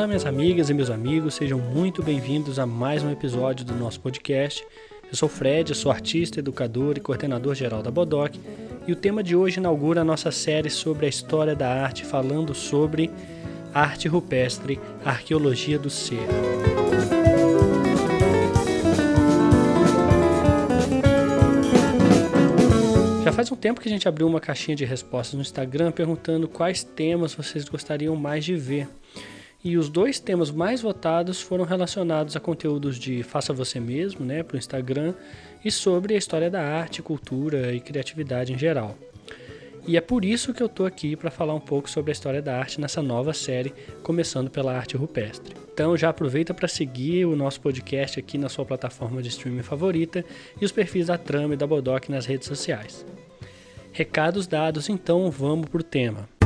Olá, minhas amigas e meus amigos, sejam muito bem-vindos a mais um episódio do nosso podcast. Eu sou Fred, sou artista, educador e coordenador geral da Bodoc, e o tema de hoje inaugura a nossa série sobre a história da arte, falando sobre arte rupestre, arqueologia do ser. Já faz um tempo que a gente abriu uma caixinha de respostas no Instagram perguntando quais temas vocês gostariam mais de ver. E os dois temas mais votados foram relacionados a conteúdos de faça você mesmo, né, para o Instagram, e sobre a história da arte, cultura e criatividade em geral. E é por isso que eu tô aqui para falar um pouco sobre a história da arte nessa nova série, começando pela arte rupestre. Então já aproveita para seguir o nosso podcast aqui na sua plataforma de streaming favorita e os perfis da Trama e da Bodoc nas redes sociais. Recados dados, então vamos pro tema.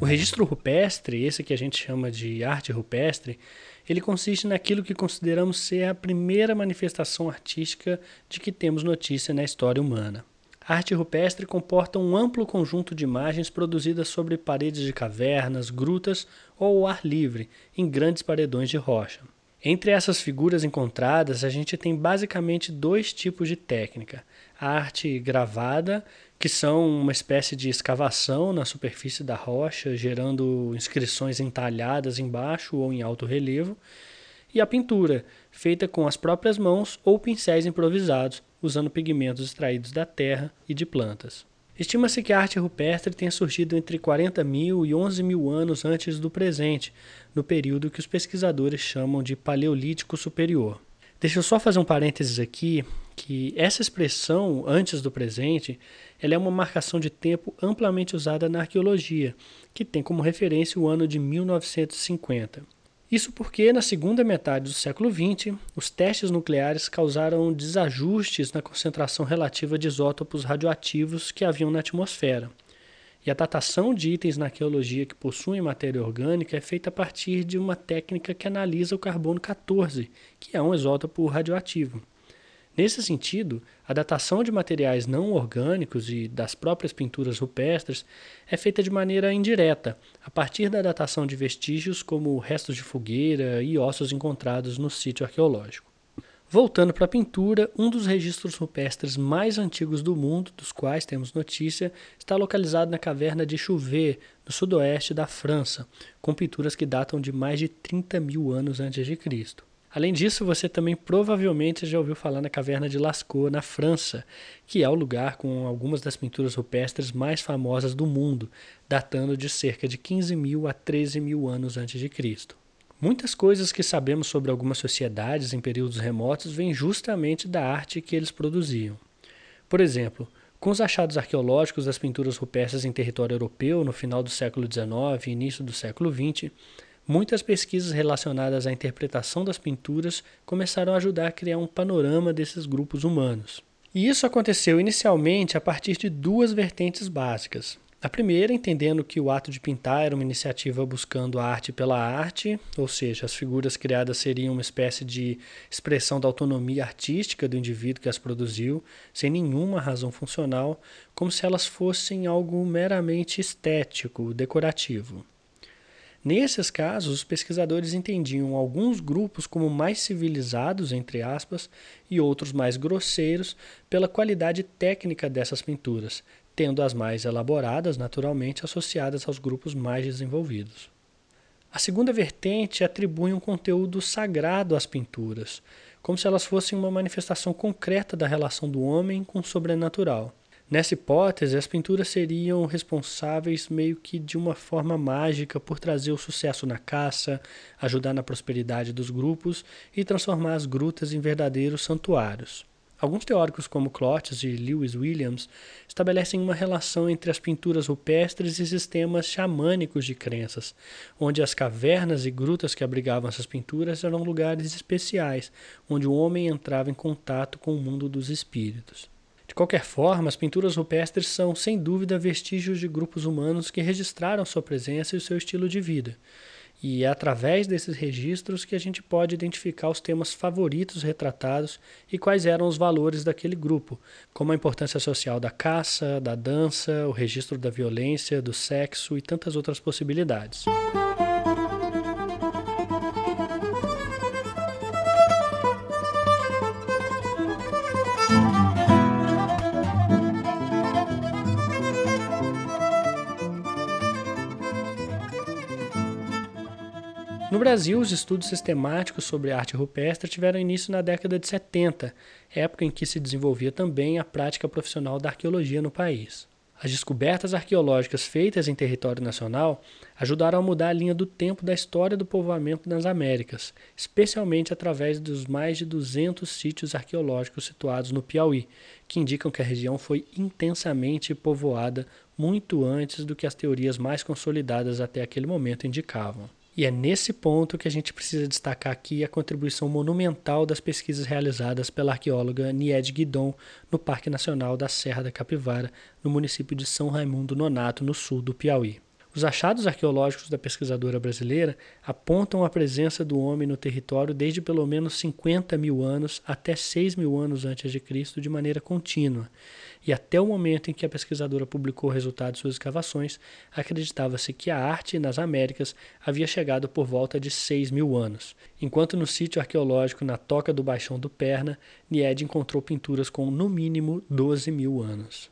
O registro rupestre, esse que a gente chama de arte rupestre, ele consiste naquilo que consideramos ser a primeira manifestação artística de que temos notícia na história humana. A arte rupestre comporta um amplo conjunto de imagens produzidas sobre paredes de cavernas, grutas ou ao ar livre, em grandes paredões de rocha. Entre essas figuras encontradas, a gente tem basicamente dois tipos de técnica: a arte gravada, que são uma espécie de escavação na superfície da rocha, gerando inscrições entalhadas embaixo ou em alto relevo, e a pintura, feita com as próprias mãos ou pincéis improvisados, usando pigmentos extraídos da terra e de plantas. Estima-se que a arte rupestre tenha surgido entre 40 mil e 11 mil anos antes do presente, no período que os pesquisadores chamam de Paleolítico Superior. Deixa eu só fazer um parênteses aqui, que essa expressão antes do presente, ela é uma marcação de tempo amplamente usada na arqueologia, que tem como referência o ano de 1950. Isso porque, na segunda metade do século XX, os testes nucleares causaram desajustes na concentração relativa de isótopos radioativos que haviam na atmosfera. E a datação de itens na arqueologia que possuem matéria orgânica é feita a partir de uma técnica que analisa o carbono 14, que é um isótopo radioativo. Nesse sentido, a datação de materiais não orgânicos e das próprias pinturas rupestres é feita de maneira indireta, a partir da datação de vestígios como restos de fogueira e ossos encontrados no sítio arqueológico. Voltando para a pintura, um dos registros rupestres mais antigos do mundo, dos quais temos notícia, está localizado na caverna de Chauvet, no sudoeste da França, com pinturas que datam de mais de 30 mil anos antes de Cristo. Além disso, você também provavelmente já ouviu falar na Caverna de Lascaux, na França, que é o lugar com algumas das pinturas rupestres mais famosas do mundo, datando de cerca de 15 mil a 13 mil anos antes de Cristo. Muitas coisas que sabemos sobre algumas sociedades em períodos remotos vêm justamente da arte que eles produziam. Por exemplo, com os achados arqueológicos das pinturas rupestres em território europeu no final do século XIX e início do século XX, Muitas pesquisas relacionadas à interpretação das pinturas começaram a ajudar a criar um panorama desses grupos humanos. E isso aconteceu inicialmente a partir de duas vertentes básicas. A primeira, entendendo que o ato de pintar era uma iniciativa buscando a arte pela arte, ou seja, as figuras criadas seriam uma espécie de expressão da autonomia artística do indivíduo que as produziu, sem nenhuma razão funcional, como se elas fossem algo meramente estético, decorativo. Nesses casos, os pesquisadores entendiam alguns grupos como mais civilizados, entre aspas, e outros mais grosseiros pela qualidade técnica dessas pinturas, tendo as mais elaboradas, naturalmente, associadas aos grupos mais desenvolvidos. A segunda vertente atribui um conteúdo sagrado às pinturas, como se elas fossem uma manifestação concreta da relação do homem com o sobrenatural. Nessa hipótese, as pinturas seriam responsáveis meio que de uma forma mágica por trazer o sucesso na caça, ajudar na prosperidade dos grupos e transformar as grutas em verdadeiros santuários. Alguns teóricos, como Clotes e Lewis Williams, estabelecem uma relação entre as pinturas rupestres e sistemas xamânicos de crenças, onde as cavernas e grutas que abrigavam essas pinturas eram lugares especiais, onde o homem entrava em contato com o mundo dos espíritos. De qualquer forma, as pinturas rupestres são, sem dúvida, vestígios de grupos humanos que registraram sua presença e o seu estilo de vida. E é através desses registros que a gente pode identificar os temas favoritos retratados e quais eram os valores daquele grupo, como a importância social da caça, da dança, o registro da violência, do sexo e tantas outras possibilidades. No Brasil, os estudos sistemáticos sobre arte rupestre tiveram início na década de 70, época em que se desenvolvia também a prática profissional da arqueologia no país. As descobertas arqueológicas feitas em território nacional ajudaram a mudar a linha do tempo da história do povoamento nas Américas, especialmente através dos mais de 200 sítios arqueológicos situados no Piauí, que indicam que a região foi intensamente povoada muito antes do que as teorias mais consolidadas até aquele momento indicavam. E é nesse ponto que a gente precisa destacar aqui a contribuição monumental das pesquisas realizadas pela arqueóloga Nied Guidon no Parque Nacional da Serra da Capivara, no município de São Raimundo Nonato, no sul do Piauí. Os achados arqueológicos da pesquisadora brasileira apontam a presença do homem no território desde pelo menos 50 mil anos até 6 mil anos antes de Cristo de maneira contínua. E até o momento em que a pesquisadora publicou o resultado de suas escavações, acreditava-se que a arte nas Américas havia chegado por volta de 6 mil anos, enquanto no sítio arqueológico na Toca do Baixão do Perna, Nied encontrou pinturas com no mínimo 12 mil anos.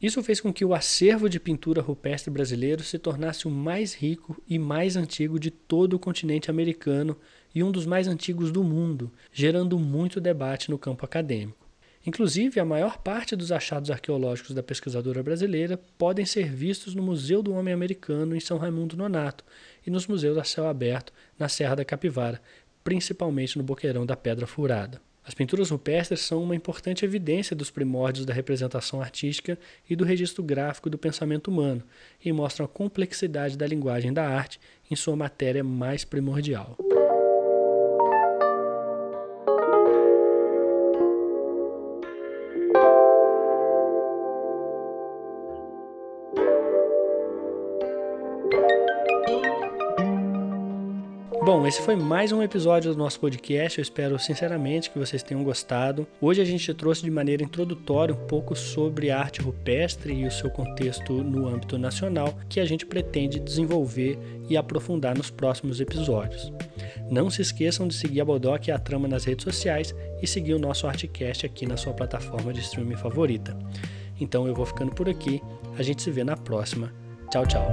Isso fez com que o acervo de pintura rupestre brasileiro se tornasse o mais rico e mais antigo de todo o continente americano e um dos mais antigos do mundo, gerando muito debate no campo acadêmico. Inclusive, a maior parte dos achados arqueológicos da pesquisadora brasileira podem ser vistos no Museu do Homem Americano em São Raimundo Nonato e nos museus a céu aberto na Serra da Capivara, principalmente no Boqueirão da Pedra Furada. As pinturas rupestres são uma importante evidência dos primórdios da representação artística e do registro gráfico do pensamento humano, e mostram a complexidade da linguagem da arte em sua matéria mais primordial. Bom, esse foi mais um episódio do nosso podcast. Eu espero sinceramente que vocês tenham gostado. Hoje a gente trouxe de maneira introdutória um pouco sobre a arte rupestre e o seu contexto no âmbito nacional, que a gente pretende desenvolver e aprofundar nos próximos episódios. Não se esqueçam de seguir a Bodoc e a Trama nas redes sociais e seguir o nosso Artcast aqui na sua plataforma de streaming favorita. Então eu vou ficando por aqui. A gente se vê na próxima. Tchau, tchau.